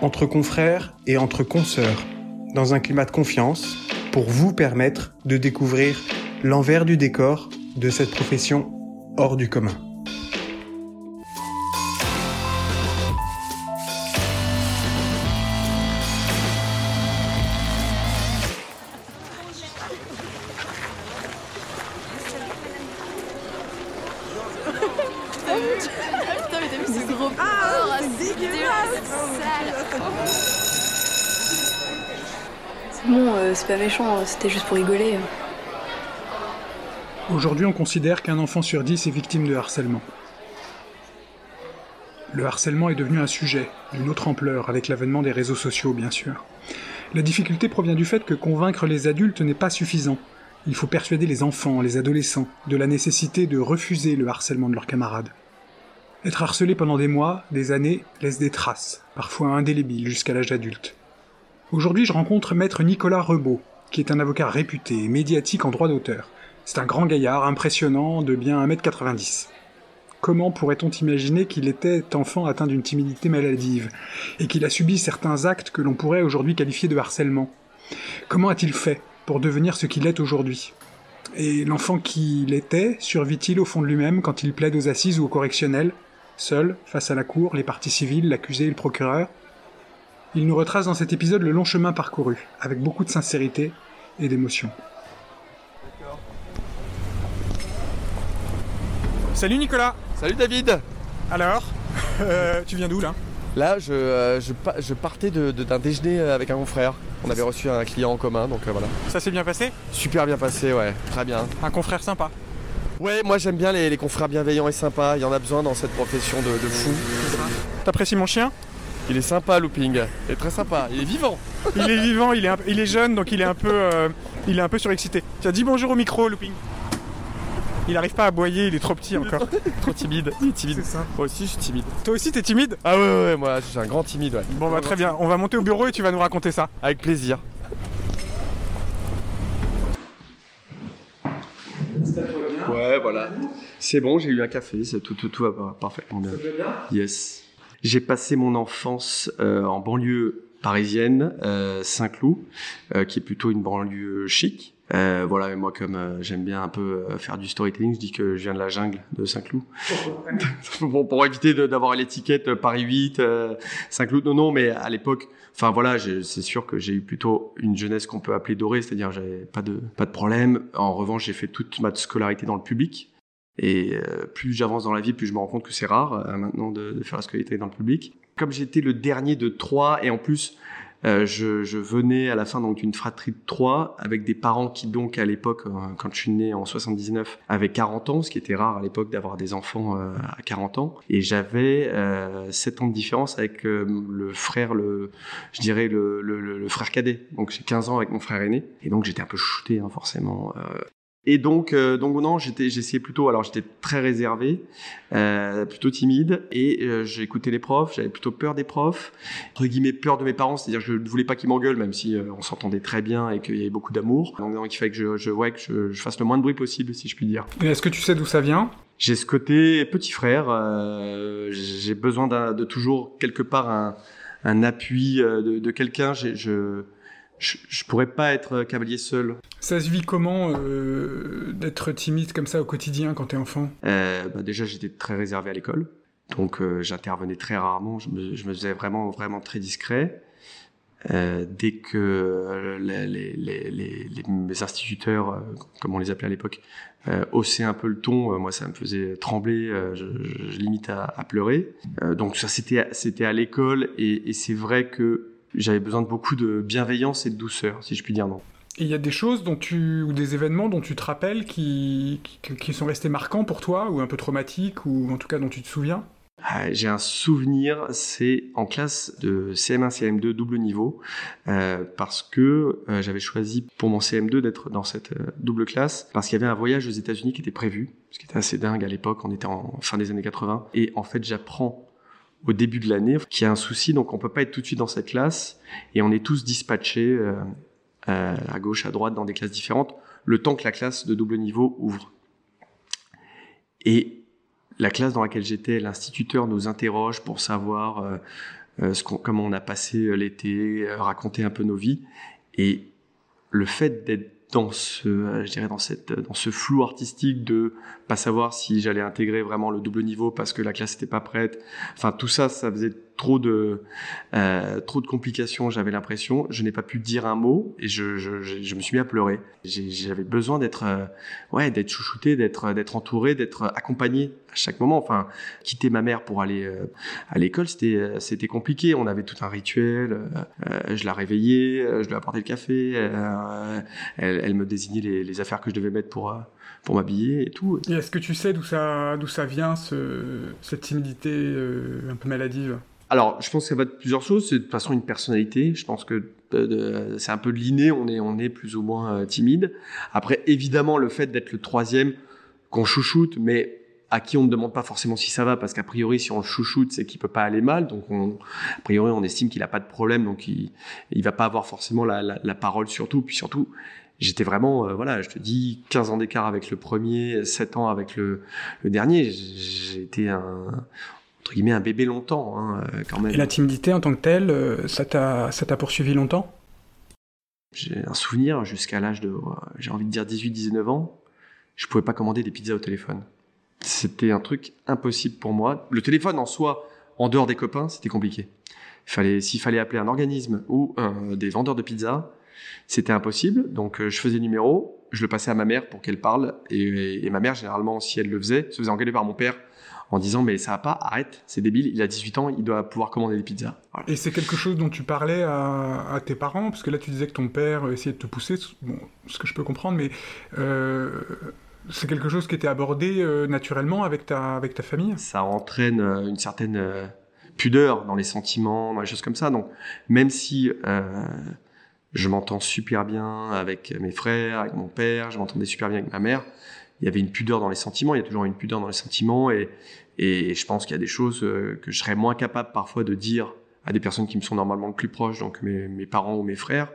entre confrères et entre consoeurs, dans un climat de confiance, pour vous permettre de découvrir l'envers du décor de cette profession hors du commun. Porc c'est bon, c'est pas méchant, c'était juste pour rigoler. Aujourd'hui, on considère qu'un enfant sur dix est victime de harcèlement. Le harcèlement est devenu un sujet, d'une autre ampleur, avec l'avènement des réseaux sociaux, bien sûr. La difficulté provient du fait que convaincre les adultes n'est pas suffisant. Il faut persuader les enfants, les adolescents, de la nécessité de refuser le harcèlement de leurs camarades. Être harcelé pendant des mois, des années, laisse des traces, parfois indélébiles jusqu'à l'âge adulte. Aujourd'hui, je rencontre maître Nicolas Rebaud, qui est un avocat réputé et médiatique en droit d'auteur. C'est un grand gaillard impressionnant de bien 1m90. Comment pourrait-on imaginer qu'il était enfant atteint d'une timidité maladive et qu'il a subi certains actes que l'on pourrait aujourd'hui qualifier de harcèlement? Comment a-t-il fait pour devenir ce qu'il est aujourd'hui? Et l'enfant qu'il était survit-il au fond de lui-même quand il plaide aux assises ou au correctionnel, seul, face à la cour, les parties civiles, l'accusé et le procureur Il nous retrace dans cet épisode le long chemin parcouru, avec beaucoup de sincérité et d'émotion. Salut Nicolas Salut David Alors, euh, tu viens d'où là? Là, je, euh, je, pa- je partais de- de- d'un déjeuner euh, avec un confrère. On avait reçu un client en commun, donc euh, voilà. Ça s'est bien passé? Super bien passé, ouais, très bien. Un confrère sympa. Ouais, moi j'aime bien les, les confrères bienveillants et sympas. Il y en a besoin dans cette profession de, de fou. T'apprécies mon chien? Il est sympa, Looping. Il est très sympa. Il est vivant. Il est vivant, il est, un- il est jeune, donc il est un peu, euh, il est un peu surexcité. Tu as dit bonjour au micro, Looping. Il arrive pas à aboyer, il est trop petit encore. Trop timide. Il est timide. C'est ça. Moi aussi, je suis timide. Toi aussi, t'es timide? Ah ouais, ouais, ouais, moi, je suis un grand timide, ouais. Bon bah très bien, on va monter au bureau et tu vas nous raconter ça. Avec plaisir. Ouais, voilà. C'est bon, j'ai eu un café, c'est tout, tout, tout va parfaitement bien. Yes. J'ai passé mon enfance euh, en banlieue parisienne, euh, Saint-Cloud, euh, qui est plutôt une banlieue chic. Euh, voilà, et moi comme euh, j'aime bien un peu euh, faire du storytelling, je dis que je viens de la jungle de Saint-Cloud. bon, pour éviter d'avoir l'étiquette Paris 8, euh, Saint-Cloud, non, non, mais à l'époque, enfin voilà, c'est sûr que j'ai eu plutôt une jeunesse qu'on peut appeler dorée, c'est-à-dire j'avais pas de pas de problème. En revanche, j'ai fait toute ma scolarité dans le public. Et euh, plus j'avance dans la vie, plus je me rends compte que c'est rare euh, maintenant de, de faire la scolarité dans le public. Comme j'étais le dernier de trois, et en plus euh, je, je venais à la fin donc d'une fratrie de trois avec des parents qui donc à l'époque, euh, quand je suis né en 79, avaient 40 ans, ce qui était rare à l'époque d'avoir des enfants euh, à 40 ans. Et j'avais euh, 7 ans de différence avec le frère, le, je dirais le, le, le- le frère cadet. Donc j'ai 15 ans avec mon frère aîné. Et donc j'étais un peu shooté hein, forcément. Et donc, euh, donc non, j'étais, j'essayais plutôt. Alors, j'étais très réservé, euh, plutôt timide, et euh, j'écoutais les profs. J'avais plutôt peur des profs, entre guillemets peur de mes parents, c'est-à-dire que je ne voulais pas qu'ils m'engueulent, même si euh, on s'entendait très bien et qu'il y avait beaucoup d'amour. Donc, donc, il fallait que je, je, ouais, que je, je fasse le moins de bruit possible, si je puis dire. Et est-ce que tu sais d'où ça vient? J'ai ce côté petit frère. euh, j'ai besoin de toujours quelque part un, un appui euh, de, de quelqu'un. J'ai- Je, je, je pourrais pas être cavalier seul. Ça se vit comment euh, d'être timide comme ça au quotidien quand t'es enfant? Euh, bah déjà, j'étais très réservé à l'école. Donc, euh, j'intervenais très rarement. Je me, je me faisais vraiment, vraiment très discret. Euh, dès que euh, les, les, les, les- les- mes instituteurs, euh, comme on les appelait à l'époque, euh, haussaient un peu le ton, euh, moi, ça me faisait trembler. euh, je, limite à, à pleurer. Euh, donc, ça, c'était, c'était à l'école. Et, et c'est vrai que j'avais besoin de beaucoup de bienveillance et de douceur, si je puis dire non. Et il y a des choses dont tu ou des événements dont tu te rappelles qui, qui, qui sont restés marquants pour toi ou un peu traumatiques ou en tout cas dont tu te souviens? Ah, J'ai un souvenir, c'est en classe de CM1, CM2 double niveau, euh, parce que euh, j'avais choisi pour mon CM2 d'être dans cette euh, double classe, parce qu'il y avait un voyage aux États-Unis qui était prévu, ce qui était assez dingue à l'époque, on était en fin des années 80, et en fait j'apprends au début de l'année qu'il y a un souci, donc on peut pas être tout de suite dans cette classe, et on est tous dispatchés euh, euh, à gauche, à droite, dans des classes différentes, le temps que la classe de double niveau ouvre. Et la classe dans laquelle j'étais, l'instituteur nous interroge pour savoir euh, comment on a passé l'été, raconter un peu nos vies. Et le fait d'être dans ce, euh, je dirais dans cette, dans ce flou artistique de pas savoir si j'allais intégrer vraiment le double niveau parce que la classe n'était pas prête. Enfin, tout ça, ça faisait trop de, euh, trop de complications. J'avais l'impression, je n'ai pas pu dire un mot et je, me suis mis à pleurer. J'avais besoin d'être, euh, ouais, d'être chouchouté, d'être, d'être entouré, d'être accompagné à chaque moment. Enfin, quitter ma mère pour aller euh, à l'école, c'était, euh, c'était compliqué. On avait tout un rituel. euh, euh, je la réveillais, euh, je lui apportais le café. euh, elle, me désignait les, affaires que je devais mettre pour, euh, pour m'habiller et tout. Est-ce que tu sais d'où ça, ça vient, ce, cette timidité euh, un peu maladive? Alors, je pense que ça va de plusieurs choses. C'est de toute façon une personnalité. Je pense que euh, c'est un peu de l'inné. On est, on est plus ou moins euh, timide. Après, évidemment, le fait d'être le troisième, qu'on chouchoute, mais à qui on ne demande pas forcément si ça va, parce qu'a priori, si on chouchoute, c'est qu'il peut pas aller mal. Donc, on, a priori, on estime qu'il a pas de problème, donc il, il va pas avoir forcément la, la, la parole sur tout. Puis surtout, j'étais vraiment, euh, voilà, je te dis, 15 ans d'écart avec le premier, 7 ans avec le, le dernier. Été un, entre guillemets, un bébé longtemps, hein, euh, quand même. Et la timidité en tant que telle, euh, ça t'a, ça t'a poursuivi longtemps? J'ai un souvenir jusqu'à l'âge de, j'ai envie de dire 18-19 ans, je pouvais pas commander des pizzas au téléphone. C'était un truc impossible pour moi. Le téléphone en soi, en dehors des copains, c'était compliqué. Fallait, s'il fallait appeler un organisme ou euh, des vendeurs de pizzas, c'était impossible. Donc euh, je faisais le numéro, je le passais à ma mère pour qu'elle parle, et, et ma mère généralement, si elle le faisait, se faisait engueuler par mon père en disant mais ça va pas, arrête, c'est débile, il a 18 ans, il doit pouvoir commander des pizzas. Voilà. Et c'est quelque chose dont tu parlais à, à tes parents Parce que là, tu disais que ton père essayait de te pousser, bon, ce que je peux comprendre, mais euh, c'est quelque chose qui était abordé euh, naturellement avec ta, avec ta famille ça entraîne euh, une certaine euh, pudeur dans les sentiments, dans les choses comme ça. Donc, même si je m'entends super bien avec mes frères, avec mon père, je m'entendais super bien avec ma mère, il y avait une pudeur dans les sentiments, il y a toujours une pudeur dans les sentiments, et, et je pense qu'il y a des choses euh, que je serais moins capable parfois de dire à des personnes qui me sont normalement le plus proches, donc mes, parents ou mes frères,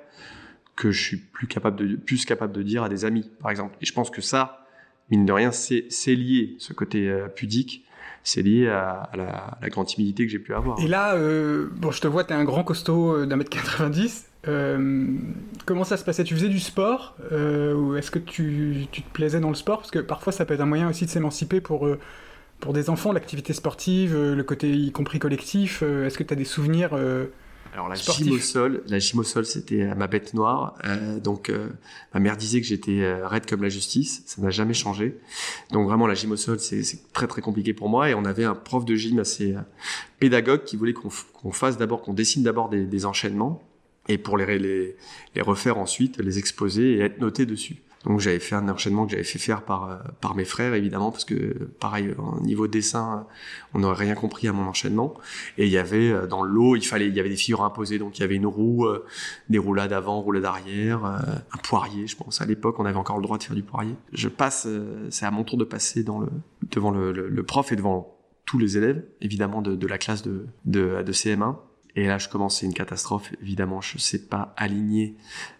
que je suis plus capable de, plus capable de dire à des amis, par exemple. Et je pense que ça, mine de rien, c'est lié, ce côté euh, pudique, c'est lié à, la, grande timidité que j'ai pu avoir. Et là, euh, bon, je te vois, t'es un grand costaud d'un mètre 90. Euh, comment ça se passait? Tu faisais du sport euh, Ou est-ce que tu, tu te plaisais dans le sport? Parce que parfois, ça peut être un moyen aussi de s'émanciper pour, euh, pour des enfants, l'activité sportive, le côté y compris collectif. est-ce que tu as des souvenirs Alors la gym au sol, la gym au sol, c'était ma bête noire. Euh, donc euh, ma mère disait que j'étais euh, raide comme la justice. Ça n'a jamais changé. Donc vraiment la gym au sol, c'est très très compliqué pour moi. Et on avait un prof de gym assez pédagogue qui voulait qu'on fasse d'abord, qu'on dessine d'abord des, des enchaînements et pour les, les les refaire ensuite, les exposer et être noté dessus. Donc j'avais fait un enchaînement que j'avais fait faire par euh, par mes frères évidemment parce que pareil au niveau dessin, on n'aurait rien compris à mon enchaînement. Et il y avait euh, dans l'eau, il fallait, il y avait des figures imposées, donc il y avait une roue, euh, des roulades avant, roulades arrière, un poirier, je pense. À l'époque, on avait encore le droit de faire du poirier. Je passe, c'est à mon tour de passer dans le, devant le, le- le prof et devant tous les élèves, évidemment de, de la classe de, de, de CM1. Et là, je commence, c'est une catastrophe. Évidemment, je sais pas aligner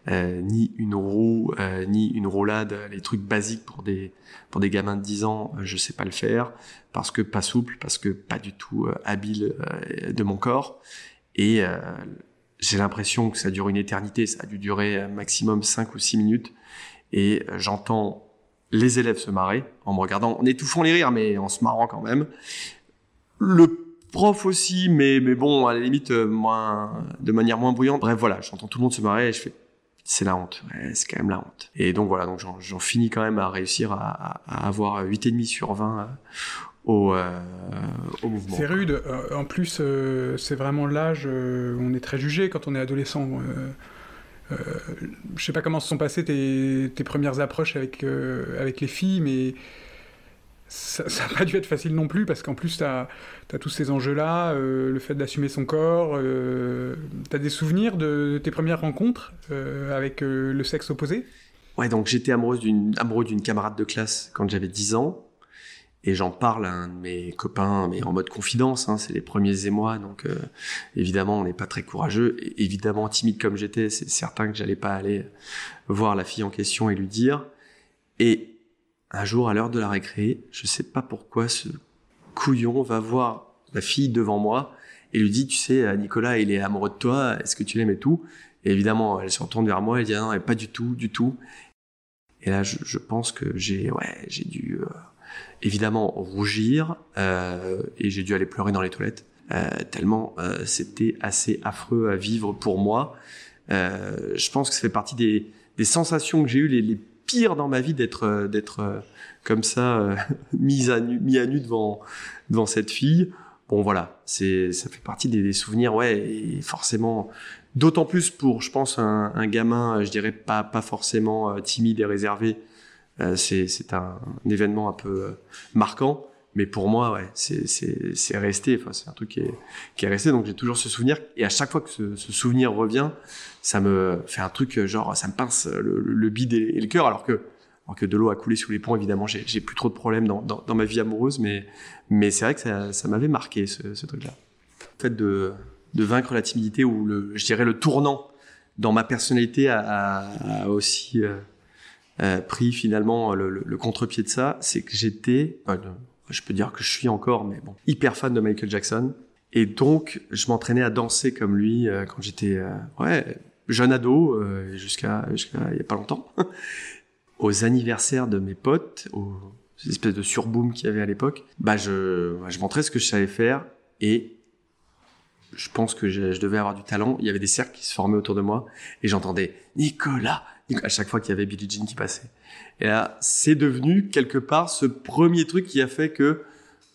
euh, ni une roue, euh, ni une roulade, les trucs basiques pour des pour des gamins de 10 ans, euh, je sais pas le faire parce que pas souple, parce que pas du tout euh, habile euh, de mon corps. Et euh, j'ai l'impression que ça dure une éternité. Ça a dû durer maximum 5 ou 6 minutes. Et j'entends les élèves se marrer en me regardant, en étouffant les rires, mais en se marrant quand même. Le prof aussi, mais, mais bon, à la limite, euh, moins, de manière moins bruyante. Bref, voilà, j'entends tout le monde se marrer et je fais, c'est la honte. C'est quand même la honte. Et donc voilà, donc j'en, finis quand même à réussir à, à, à avoir 8,5 sur 20 euh, au, euh, au mouvement. C'est rude. En plus, c'est vraiment l'âge où on est très jugé quand on est adolescent. Je sais pas comment se sont passées tes, tes premières approches avec, avec les filles, mais ça n'a pas dû être facile non plus, parce qu'en plus, tu as, tous ces enjeux-là, euh, le fait d'assumer son corps. Euh, tu as des souvenirs de tes premières rencontres euh, avec le sexe opposé? Ouais, donc j'étais amoureux d'une camarade de classe quand j'avais 10 ans. Et j'en parle à un de mes copains, mais en mode confidence, hein, c'est les premiers émois, donc évidemment on n'est pas très courageux, évidemment timide comme j'étais, c'est certain que j'allais pas aller voir la fille en question et lui dire. Et un jour, à l'heure de la récré, je sais pas pourquoi ce couillon va voir la fille devant moi et lui dit, tu sais, Nicolas, il est amoureux de toi, est-ce que tu l'aimes et tout? Et évidemment, elle se retourne vers moi, elle dit, ah non, pas du tout, du tout. Et là, je, pense que j'ai, ouais, j'ai dû euh, évidemment rougir euh, et j'ai dû aller pleurer dans les toilettes. Euh, tellement c'était assez affreux à vivre pour moi. je pense que ça fait partie des, des sensations que j'ai eues les, les pire dans ma vie d'être euh, d'être euh, comme ça euh, mis à nu mis à nu devant devant cette fille. Bon voilà, c'est ça fait partie des, souvenirs ouais et forcément d'autant plus pour je pense un, un, gamin je dirais pas pas forcément timide et réservé. c'est c'est un, événement un peu marquant mais pour moi ouais c'est c'est c'est resté. Enfin c'est un truc qui est qui est resté. Donc j'ai toujours ce souvenir. Et à chaque fois que ce, ce souvenir revient ça me fait un truc genre ça me pince le, le bide et, le cœur. Alors que alors que de l'eau a coulé sous les ponts évidemment j'ai j'ai plus trop de problèmes dans, dans, dans ma vie amoureuse. Mais mais c'est vrai que ça ça m'avait marqué ce, ce truc là le fait de de vaincre la timidité ou le je dirais le tournant dans ma personnalité a, a, a aussi euh, euh, pris finalement le, le, le contre-pied de ça c'est que j'étais je peux dire que je suis encore mais bon hyper fan de Michael Jackson et donc, je m'entraînais à danser comme lui euh, quand j'étais euh, jeune ado, euh, jusqu'à il y a pas longtemps. aux anniversaires de mes potes, aux espèces de surboom qu'il y avait à l'époque, bah je, montrais ce que je savais faire et je pense que je, je, devais avoir du talent. Il y avait des cercles qui se formaient autour de moi et j'entendais Nicolas, à chaque fois qu'il y avait Billie Jean qui passait. Et là, c'est devenu quelque part ce premier truc qui a fait que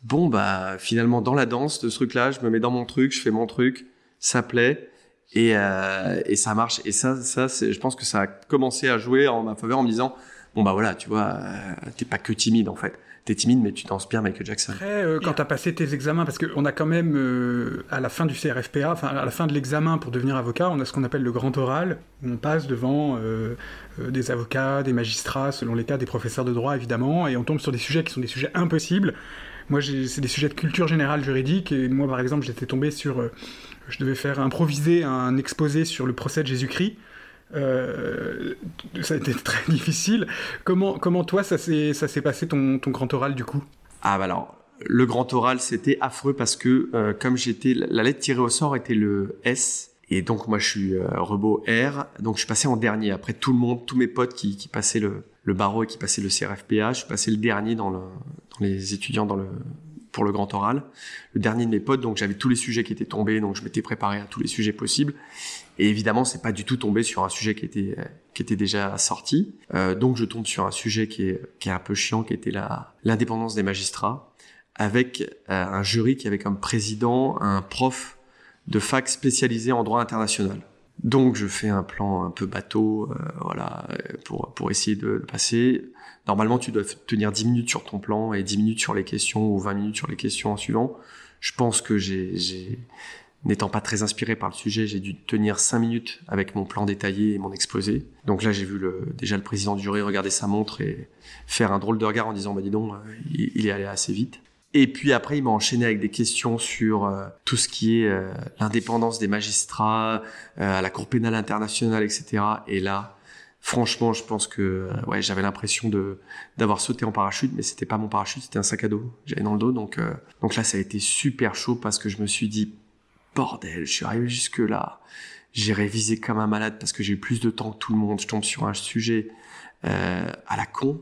bon bah finalement dans la danse de ce truc-là, je me mets dans mon truc, je fais mon truc, ça plaît et, euh, et ça marche. Et ça, ça, c'est, je pense que ça a commencé à jouer en ma faveur en me disant bon bah voilà, tu vois, euh, t'es pas que timide en fait. T'es timide, mais tu bien Michael Jackson. Après, euh, quand t'as passé tes examens, parce qu'on a quand même, euh, à la fin du CRFPA, enfin à la fin de l'examen pour devenir avocat, on a ce qu'on appelle le grand oral, où on passe devant euh, des avocats, des magistrats, selon les cas, des professeurs de droit évidemment, et on tombe sur des sujets qui sont des sujets impossibles. Moi, c'est des sujets de culture générale juridique, et moi, par exemple, j'étais tombé sur. Euh, je devais faire improviser un exposé sur le procès de Jésus-Christ. Euh, ça a été très difficile. Comment, comment toi, ça s'est passé ton, ton grand oral du coup? Ah, bah alors, le grand oral, c'était affreux parce que, euh, comme j'étais. La lettre tirée au sort était le S. Et donc, moi, je suis euh, R. Donc, je suis passé en dernier. Après tout le monde, tous mes potes qui, qui passaient le, le barreau et qui passait le CRFPA. Je suis passé le dernier dans, le, dans les étudiants dans le, pour le grand oral. Le dernier de mes potes, donc j'avais tous les sujets qui étaient tombés, donc je m'étais préparé à tous les sujets possibles. Et évidemment, c'est pas du tout tombé sur un sujet qui était qui était déjà sorti. Euh, donc je tombe sur un sujet qui est qui est un peu chiant, qui était la l'indépendance des magistrats, avec euh, un jury qui avait comme président un prof de fac spécialisé en droit international. Donc je fais un plan un peu bateau, euh, voilà, pour, pour essayer de, passer. Normalement, tu dois tenir 10 minutes sur ton plan et 10 minutes sur les questions ou 20 minutes sur les questions en suivant. Je pense que j'ai, n'étant pas très inspiré par le sujet, j'ai dû tenir 5 minutes avec mon plan détaillé et mon exposé. Donc là, j'ai vu déjà le président du jury regarder sa montre et faire un drôle de regard en disant, bah dis donc, euh, il, est allé assez vite. Et puis après, il m'a enchaîné avec des questions sur euh, tout ce qui est euh, l'indépendance des magistrats, la Cour pénale internationale, etc. Et là, franchement, je pense que j'avais l'impression d'avoir sauté en parachute, mais c'était pas mon parachute, c'était un sac à dos. J'avais dans le dos, donc là, ça a été super chaud parce que je me suis dit bordel, je suis arrivé jusque là. J'ai révisé comme un malade parce que j'ai eu plus de temps que tout le monde. Je tombe sur un sujet à la con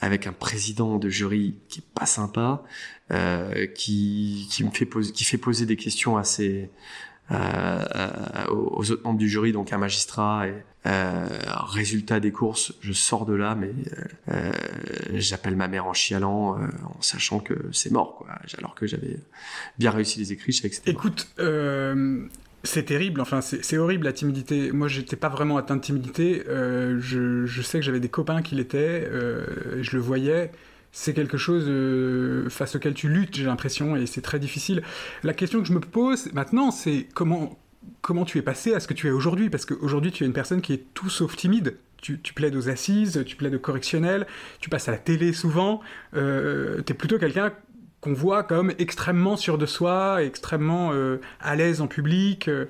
avec un président de jury qui est pas sympa, euh, qui, me fait poser, qui fait poser des questions assez euh, aux autres membres du jury, donc un magistrat. Et, euh, résultat des courses, je sors de là, mais euh, j'appelle ma mère en chialant, euh, en sachant que c'est mort, quoi. Alors que j'avais bien réussi les écrits, je savais que c'était. Écoute, c'est terrible, enfin c'est horrible la timidité. Moi j'étais pas vraiment atteint de timidité, euh, je, sais que j'avais des copains qui l'étaient, euh, je le voyais, c'est quelque chose euh, face auquel tu luttes, j'ai l'impression, et c'est très difficile. La question que je me pose maintenant, c'est comment, comment tu es passé à ce que tu es aujourd'hui? Parce qu'aujourd'hui, tu es une personne qui est tout sauf timide. Tu, plaides aux assises, tu plaides au correctionnel, tu passes à la télé souvent. Euh, tu es plutôt quelqu'un qu'on voit comme extrêmement sûr de soi, extrêmement euh, à l'aise en public. Euh,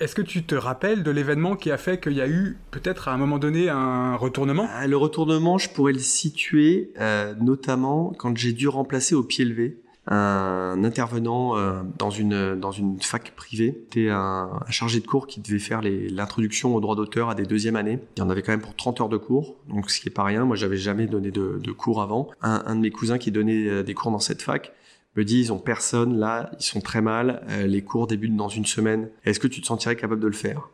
Est-ce que tu te rappelles de l'événement qui a fait qu'il y a eu peut-être à un moment donné un retournement? Ah, Le retournement, je pourrais le situer euh, notamment quand j'ai dû remplacer au pied levé un intervenant euh, dans une dans une fac privée. C'était un, chargé de cours qui devait faire l'introduction au droit d'auteur à des deuxième années. Il y en avait quand même pour 30 heures de cours, donc ce qui est pas rien. Moi, j'avais jamais donné de, cours avant. Un, un de mes cousins qui donnait euh, des cours dans cette fac me dit ils ont personne là, ils sont très mal. euh, les cours débutent dans une semaine. Est-ce que tu te sentirais capable de le faire?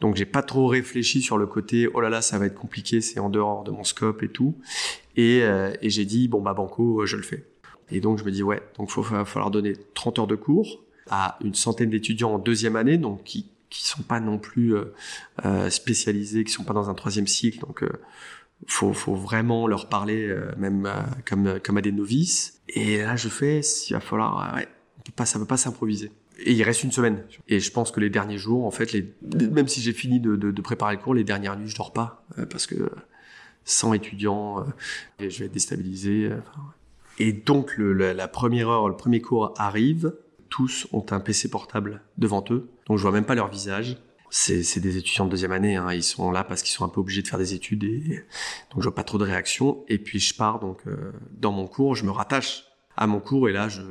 Donc j'ai pas trop réfléchi sur le côté oh là là ça va être compliqué c'est en dehors de mon scope et tout et, euh, et j'ai dit bon bah banco euh, je le fais et donc je me dis ouais donc faut va falloir donner 30 heures de cours à une centaine d'étudiants en deuxième année donc qui qui sont pas non plus spécialisés qui sont pas dans un troisième cycle donc faut faut vraiment leur parler euh, même euh, comme comme à des novices et là je fais il va falloir euh, ouais on peut pas ça peut pas s'improviser et il reste une semaine. Et je pense que les derniers jours, en fait, même si j'ai fini de, préparer le cours, les dernières nuits, je dors pas euh, parce que sans étudiants, euh, je vais être déstabilisé. euh, et donc la, la première heure, le premier cours arrive. Tous ont un PC portable devant eux, donc je vois même pas leur visage. C'est des étudiants de deuxième année, hein, ils sont là parce qu'ils sont un peu obligés de faire des études et donc je vois pas trop de réactions. Et puis je pars donc euh, dans mon cours, je me rattache à mon cours et là je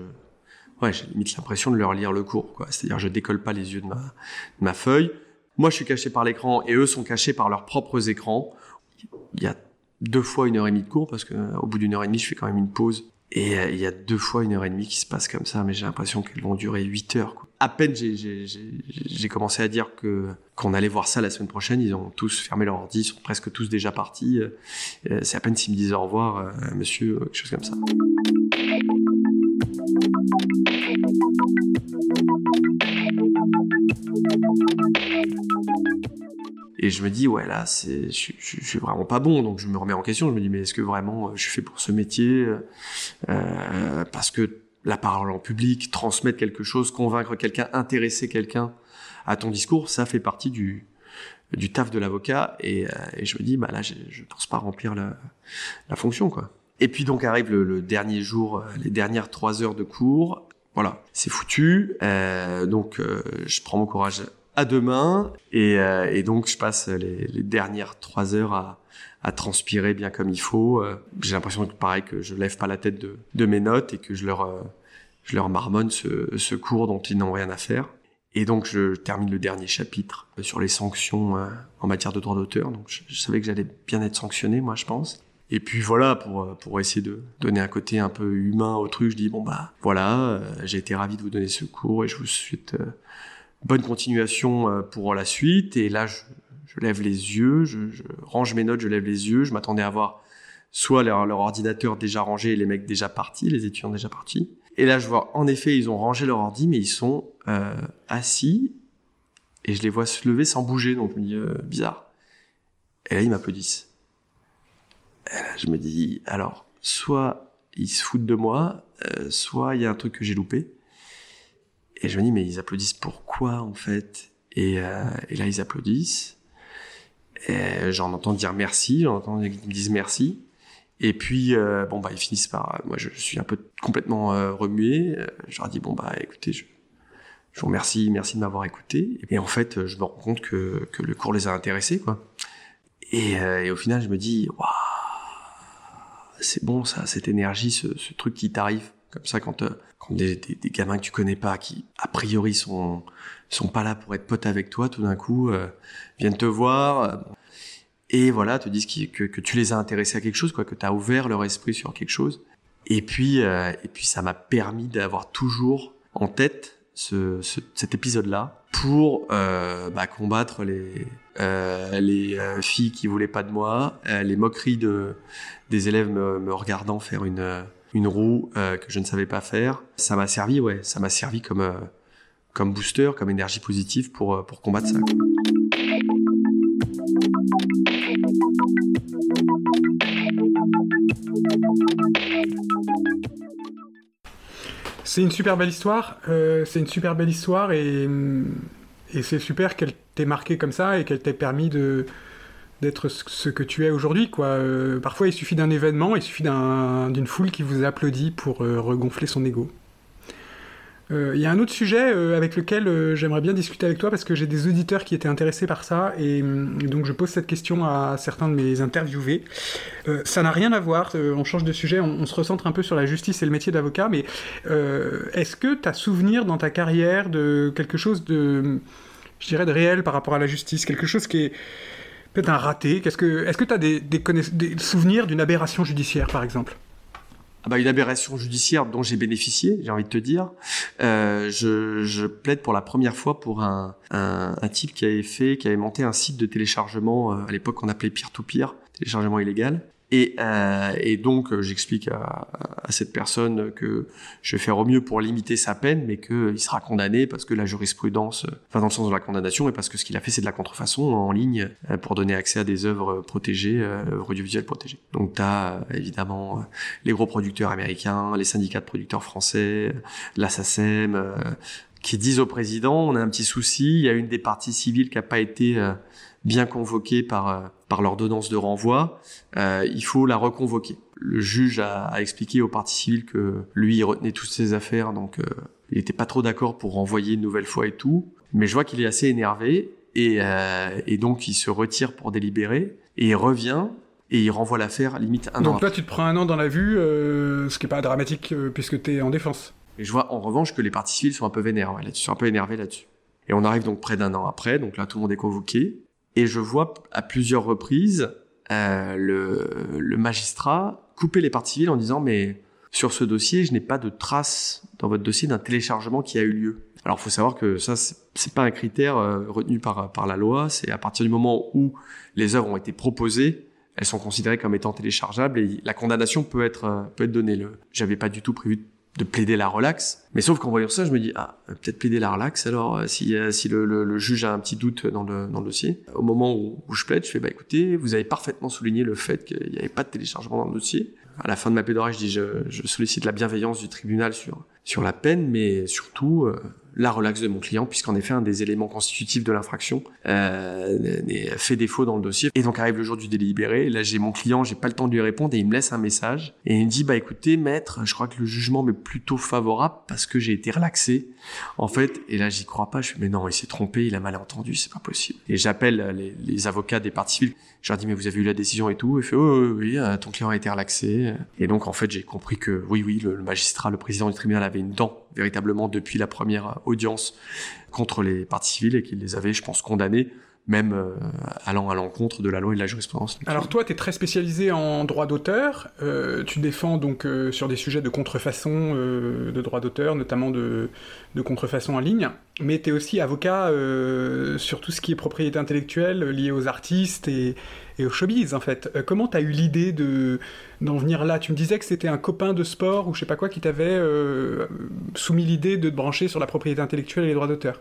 ouais, j'ai limite l'impression de leur lire le cours, quoi. C'est-à-dire, je décolle pas les yeux de ma, de ma feuille. Moi, je suis caché par l'écran et eux sont cachés par leurs propres écrans. Il y a deux fois une heure et demie de cours parce que euh, au bout d'une heure et demie, je fais quand même une pause. Et euh, il y a deux fois une heure et demie qui se passe comme ça, mais j'ai l'impression qu'elles vont durer huit heures. Quoi. À peine j'ai- commencé à dire que qu'on allait voir ça la semaine prochaine, ils ont tous fermé leur ordi, ils sont presque tous déjà partis. Euh, C'est à peine s'ils me disent au revoir, euh, monsieur, euh, quelque chose comme ça. Et je me dis, ouais, là, c'est, je, je, suis vraiment pas bon. Donc, je me remets en question. Je me dis, mais est-ce que vraiment euh, je suis fait pour ce métier euh, Parce que la parole en public, transmettre quelque chose, convaincre quelqu'un, intéresser quelqu'un à ton discours, ça fait partie du, du taf de l'avocat. Et, euh, je me dis, bah là, je, je pense pas remplir la, la fonction, quoi. Et puis donc arrive le, dernier jour, euh, les dernières trois heures de cours. Voilà, c'est foutu. Euh, donc euh, je prends mon courage et, euh, et donc je passe les, dernières trois heures à, à transpirer bien comme il faut. Euh, J'ai l'impression que pareil que je lève pas la tête de, de mes notes et que je leur euh, je leur marmonne ce, cours dont ils n'ont rien à faire. Et donc je termine le dernier chapitre sur les sanctions en matière de droit d'auteur. Donc je, savais que j'allais bien être sanctionné, moi je pense. Et puis voilà, pour, pour essayer de donner un côté un peu humain au truc, je dis bon bah voilà, j'ai été ravi de vous donner ce cours et je vous souhaite bonne continuation euh, pour la suite. Et là, je, lève les yeux, je, range mes notes, je lève les yeux. Je m'attendais à voir soit leur, ordinateur déjà rangé et les mecs déjà partis, les étudiants déjà partis. Et là, je vois en effet, ils ont rangé leur ordi, mais ils sont euh, assis et je les vois se lever sans bouger. Donc je me dis euh, bizarre. Et là, ils m'applaudissent. Et là, je me dis, alors, soit ils se foutent de moi, soit il y a un truc que j'ai loupé. Et je me dis, mais ils applaudissent pourquoi, en fait? Et, euh, et là, ils applaudissent. J'en entends dire merci, j'en entends qu'ils me disent merci. Et puis, euh, bon, bah, ils finissent par... Moi, je suis un peu complètement euh, remué. Euh, Je leur dis, bon, bah, écoutez, je, vous remercie, merci de m'avoir écouté. Et en fait, je me rends compte que, que le cours les a intéressés, quoi. Et, euh, au final, je me dis, waouh, c'est bon ça, cette énergie, ce truc qui t'arrive comme ça quand, euh, quand des, gamins que tu connais pas, qui a priori sont sont pas là pour être potes avec toi, tout d'un coup euh, viennent te voir euh, et voilà, te disent que, que tu les as intéressés à quelque chose, quoi, que tu as ouvert leur esprit sur quelque chose. Et puis et puis ça m'a permis d'avoir toujours en tête ce, ce- cet épisode-là pour bah, combattre les les filles qui voulaient pas de moi, les moqueries de des élèves me, regardant faire une une roue euh, que je ne savais pas faire. Ça m'a servi, ouais, ça m'a servi comme, euh, comme booster, comme énergie positive pour, euh, pour combattre ça. C'est une super belle histoire, c'est une super belle histoire et, et c'est super qu'elle t'ait marqué comme ça et qu'elle t'ait permis de, d'être ce que tu es aujourd'hui. quoi. Euh, parfois, il suffit d'un événement, il suffit d'un- d'une foule qui vous applaudit pour euh, regonfler son ego. Euh, Il y a un autre sujet avec lequel j'aimerais bien discuter avec toi parce que j'ai des auditeurs qui étaient intéressés par ça et, et donc je pose cette question à certains de mes interviewés. Ça n'a rien à voir, on change de sujet, on, se recentre un peu sur la justice et le métier d'avocat, mais est-ce que tu as souvenir dans ta carrière de quelque chose de, de réel par rapport à la justice, quelque chose qui est peut-être un raté Qu'est-ce que, Est-ce que tu as des, des, souvenirs d'une aberration judiciaire par exemple? Ah bah, une aberration judiciaire dont j'ai bénéficié, j'ai envie de te dire. Euh, je, je plaide pour la première fois pour un, un, un type qui avait fait, qui avait monté un site de téléchargement, euh, à l'époque qu'on appelait peer-to-peer, téléchargement illégal. Et, euh, et donc euh, j'explique à, à cette personne que je vais faire au mieux pour limiter sa peine, mais qu'il sera condamné parce que la jurisprudence, euh, enfin dans le sens de la condamnation, et parce que ce qu'il a fait c'est de la contrefaçon en ligne euh, pour donner accès à des œuvres protégées, euh, œuvres audiovisuelles protégées. Donc tu as évidemment euh, les gros producteurs américains, les syndicats de producteurs français, la euh, qui disent au président on a un petit souci, il y a une des parties civiles qui n'a pas été euh, bien convoquée par, euh, par l'ordonnance de renvoi, euh, il faut la reconvoquer. Le juge a, a expliqué aux parties civiles que lui, il retenait toutes ses affaires, donc euh, il n'était pas trop d'accord pour renvoyer une nouvelle fois et tout. Mais je vois qu'il est assez énervé, et, euh, et donc il se retire pour délibérer, et il revient, et il renvoie l'affaire limite un an Donc après. toi, tu te prends un an dans la vue, euh, ce qui est pas dramatique euh, puisque tu es en défense. Et je vois en revanche que les parties civiles sont un peu vénères, ouais, là-dessus, sont un peu énervées là-dessus. Et on arrive donc près d'un an après, donc là tout le monde est convoqué, et je vois à plusieurs reprises euh, le, magistrat couper les parties civiles en disant mais sur ce dossier, je n'ai pas de trace dans votre dossier d'un téléchargement qui a eu lieu. Alors, faut savoir que ça, c'est pas un critère euh, retenu par par la loi. C'est à partir du moment où les œuvres ont été proposées, elles sont considérées comme étant téléchargeables et la condamnation peut être euh, peut être donnée. Le, j'avais pas du tout prévu de plaider la relax, mais sauf qu'en voyant ça, je me dis ah peut-être plaider la relax. Alors euh, si euh, si le, le, le juge a un petit doute dans le dans le dossier, au moment où, où je plaide, je fais bah écoutez, vous avez parfaitement souligné le fait qu'il n'y avait pas de téléchargement dans le dossier. À la fin de ma plaidoirie, je dis je, je sollicite la bienveillance du tribunal sur sur la peine, mais surtout euh, la relax de mon client, puisqu'en effet un des éléments constitutifs de l'infraction euh, fait défaut dans le dossier. Et donc arrive le jour du délibéré, là j'ai mon client, j'ai pas le temps de lui répondre et il me laisse un message et il me dit bah écoutez maître, je crois que le jugement m'est plutôt favorable parce que j'ai été relaxé. En fait, et là j'y crois pas, je fais mais non il s'est trompé, il a mal entendu, c'est pas possible. Et j'appelle les, les avocats des parties civiles, je leur dis mais vous avez eu la décision et tout, il fait oh, oui oui euh, ton client a été relaxé. Et donc en fait j'ai compris que oui oui le, le magistrat, le président du tribunal avait une dent véritablement depuis la première audience contre les parties civiles et qu'il les avait, je pense, condamnés, même euh, allant à l'encontre de la loi et de la jurisprudence. Alors toi, tu es très spécialisé en droit d'auteur. Euh, tu défends donc euh, sur des sujets de contrefaçon euh, de droit d'auteur, notamment de, de contrefaçon en ligne. Mais tu es aussi avocat euh, sur tout ce qui est propriété intellectuelle euh, liée aux artistes et, et au en fait. Euh, comment tu as eu l'idée de d'en venir là? Tu me disais que c'était un copain de sport ou je sais pas quoi qui t'avait euh, soumis l'idée de te brancher sur la propriété intellectuelle et les droits d'auteur.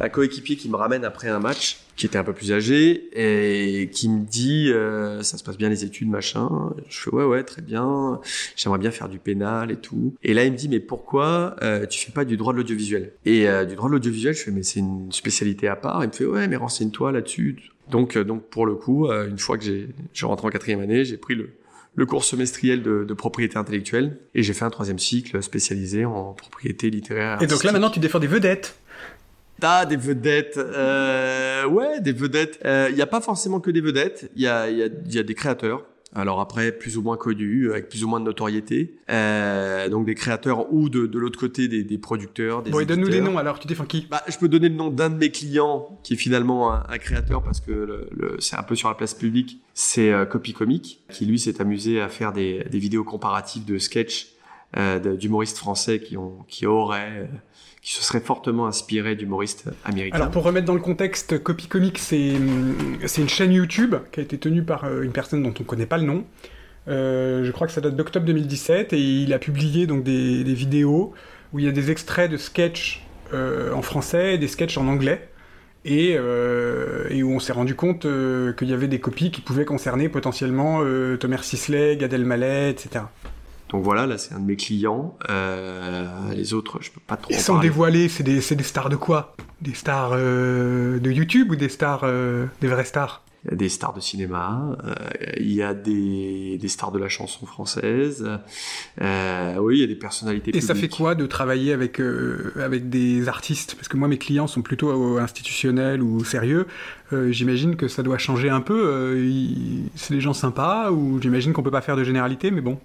un coéquipier qui me ramène après un match, qui était un peu plus âgé, et qui me dit euh, ça se passe bien les études, machin. Je fais ouais ouais très bien, j'aimerais bien faire du pénal et tout. Et là il me dit mais pourquoi euh, tu fais pas du droit de l'audiovisuel? Et euh, du droit de l'audiovisuel, je fais mais c'est une spécialité à part. Il me fait ouais mais renseigne-toi là-dessus. Donc euh, donc pour le coup, euh, une fois que j'ai je suis rentré en quatrième année, j'ai pris le le cours semestriel de, de propriété intellectuelle et j'ai fait un troisième cycle spécialisé en propriété littéraire. Et donc là maintenant tu défends des vedettes. T'as des vedettes, euh, ouais, des vedettes. Il n'y a pas forcément que des vedettes. Il y a, y, a, y a des créateurs. Alors après, plus ou moins connus, avec plus ou moins de notoriété. Euh, donc des créateurs ou de, de l'autre côté des, des producteurs, des Bon, et donne-nous des noms alors, tu défends qui? Bah, je peux donner le nom d'un de mes clients qui est finalement un, un créateur parce que le, le- c'est un peu sur la place publique. C'est euh, Copy Comic qui lui s'est amusé à faire des, des vidéos comparatives de sketchs euh, d'humoristes français qui ont qui auraient euh, qui se seraient fortement inspirés d'humoristes américains. Alors pour remettre dans le contexte, Copy Comic, c'est une chaîne YouTube qui a été tenue par euh, une personne dont on ne connaît pas le nom. Euh, je crois que ça date d'octobre 2017 et il a publié donc des, vidéos où il y a des extraits de sketchs euh, en français et des sketchs en anglais et, où on s'est rendu compte qu'il y avait des copies qui pouvaient concerner potentiellement euh, Thomas Sisley, Gad Elmaleh, etc. Donc voilà, là c'est un de mes clients. Euh, les autres, je peux pas trop. Sans parler. dévoiler, c'est des, des stars de quoi? Des stars euh, de YouTube ou des stars, euh, des vraies stars? Il y a des stars de cinéma, il y a des, des stars de la chanson française. Oui, il y a des personnalités. Et ça fait quoi de travailler avec, avec des artistes? Parce que moi, mes clients sont plutôt institutionnels ou sérieux. J'imagine que ça doit changer un peu. Ils- c'est des gens sympas ou j'imagine qu'on peut pas faire de généralité, mais bon.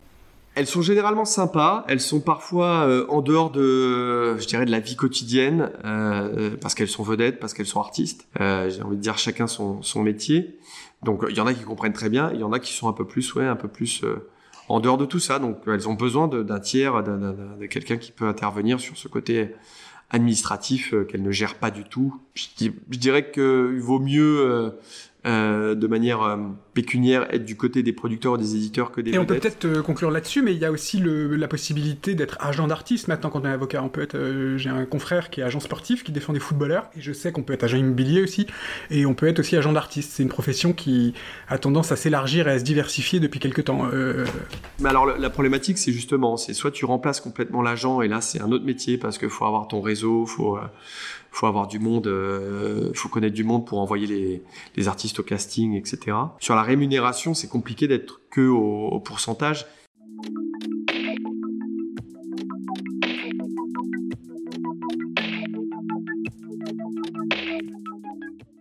Elles sont généralement sympas. Elles sont parfois euh, en dehors de, je dirais, de la vie quotidienne, euh, parce qu'elles sont vedettes, parce qu'elles sont artistes. Euh, J'ai envie de dire chacun son, son métier. Donc il y en a qui comprennent très bien, il y en a qui sont un peu plus, ouais, un peu plus euh, en dehors de tout ça. Donc elles ont besoin d'un tiers, de quelqu'un qui peut intervenir sur ce côté administratif euh, qu'elles ne gèrent pas du tout. Je, je dirais qu'il vaut mieux. Euh, de manière euh, pécuniaire être du côté des producteurs ou des éditeurs que des Et on peut peut-être euh, conclure là-dessus, mais il y a aussi le- la possibilité d'être agent d'artiste maintenant quand on est avocat. On peut être, euh, j'ai un confrère qui est agent sportif, qui défend des footballeurs, et je sais qu'on peut être agent immobilier aussi, et on peut être aussi agent d'artiste. C'est une profession qui a tendance à s'élargir et à se diversifier depuis quelques temps. Mais alors la problématique, c'est justement, c'est soit tu remplaces complètement l'agent et là c'est un autre métier parce qu'il faut avoir ton réseau, faut faut avoir du monde, euh, faut connaître du monde pour envoyer les, artistes au casting, etc. Sur la rémunération, c'est compliqué d'être que au, au pourcentage.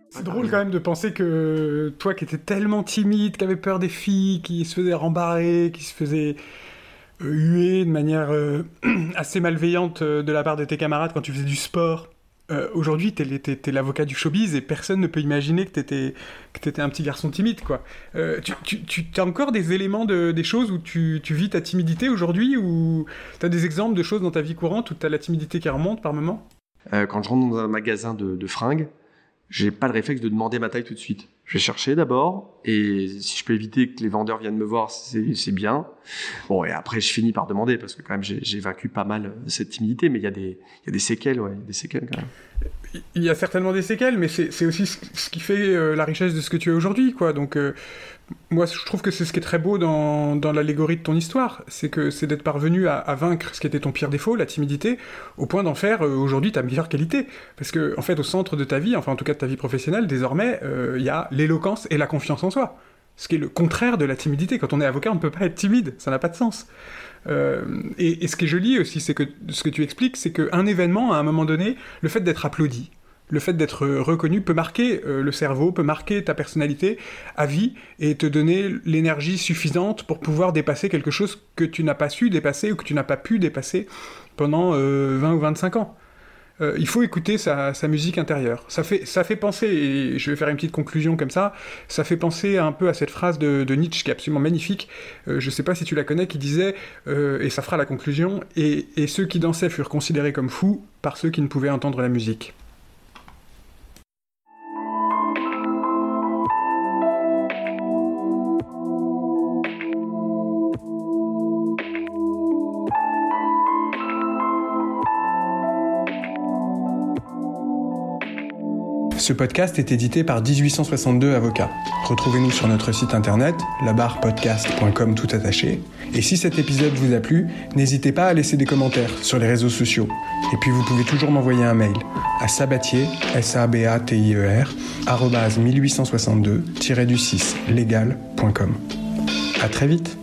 C'est drôle quand même de penser que toi qui étais tellement timide, qui avait peur des filles, qui se faisait rembarrer, qui se faisait euh, huer de manière euh, assez malveillante de la part de tes camarades quand tu faisais du sport. Euh, Aujourd'hui, t'es, t'es- l'avocat du showbiz et personne ne peut imaginer que t'étais, que un petit garçon timide, quoi. Euh, tu, as encore des éléments, de, des choses où tu, tu vis ta timidité aujourd'hui ou t'as des exemples de choses dans ta vie courante où t'as la timidité qui remonte par moment? Euh, quand je rentre dans un magasin de, de fringues, j'ai pas le réflexe de demander ma taille tout de suite. Je vais chercher d'abord, et si je peux éviter que les vendeurs viennent me voir, c'est bien. Bon, et après, je finis par demander, parce que quand même, j'ai vaincu pas mal euh, cette timidité, mais il y, a des- séquelles, ouais, des séquelles quand même. Il y a certainement des séquelles, mais c'est aussi ce, qui fait euh, la richesse de ce que tu es aujourd'hui, quoi. Donc, euh, moi, je trouve que c'est ce qui est très beau dans, l'allégorie de ton histoire, c'est que c'est d'être parvenu à, vaincre ce qui était ton pire défaut, la timidité, au point d'en faire aujourd'hui ta meilleure qualité. Parce que, en fait, au centre de ta vie, enfin en tout cas de ta vie professionnelle, désormais, il y a l'éloquence et la confiance en soi. Ce qui est le contraire de la timidité. Quand on est avocat, on ne peut pas être timide, ça n'a pas de sens. Euh, et, ce qui est joli aussi, c'est que ce que tu expliques, c'est qu'un événement, à un moment donné, le fait d'être applaudi, le fait d'être reconnu peut marquer euh, le cerveau, peut marquer ta personnalité à vie et te donner l'énergie suffisante pour pouvoir dépasser quelque chose que tu n'as pas su dépasser ou que tu n'as pas pu dépasser pendant euh, 20 ou 25 ans. Euh, il faut écouter sa, musique intérieure. Ça fait, ça fait penser, et je vais faire une petite conclusion comme ça, ça fait penser un peu à cette phrase de, Nietzsche qui est absolument magnifique, euh, je sais pas si tu la connais, qui disait, euh, et ça fera la conclusion, et ceux qui dansaient furent considérés comme fous par ceux qui ne pouvaient entendre la musique. Ce podcast est édité par 1862 Avocats. Retrouvez-nous sur notre site internet, labarpodcast.com tout attaché. Et si cet épisode vous a plu, n'hésitez pas à laisser des commentaires sur les réseaux sociaux. Et puis vous pouvez toujours m'envoyer un mail à sabatier, s a b a t i e r arobase 1862-du6 légal.com. À très vite.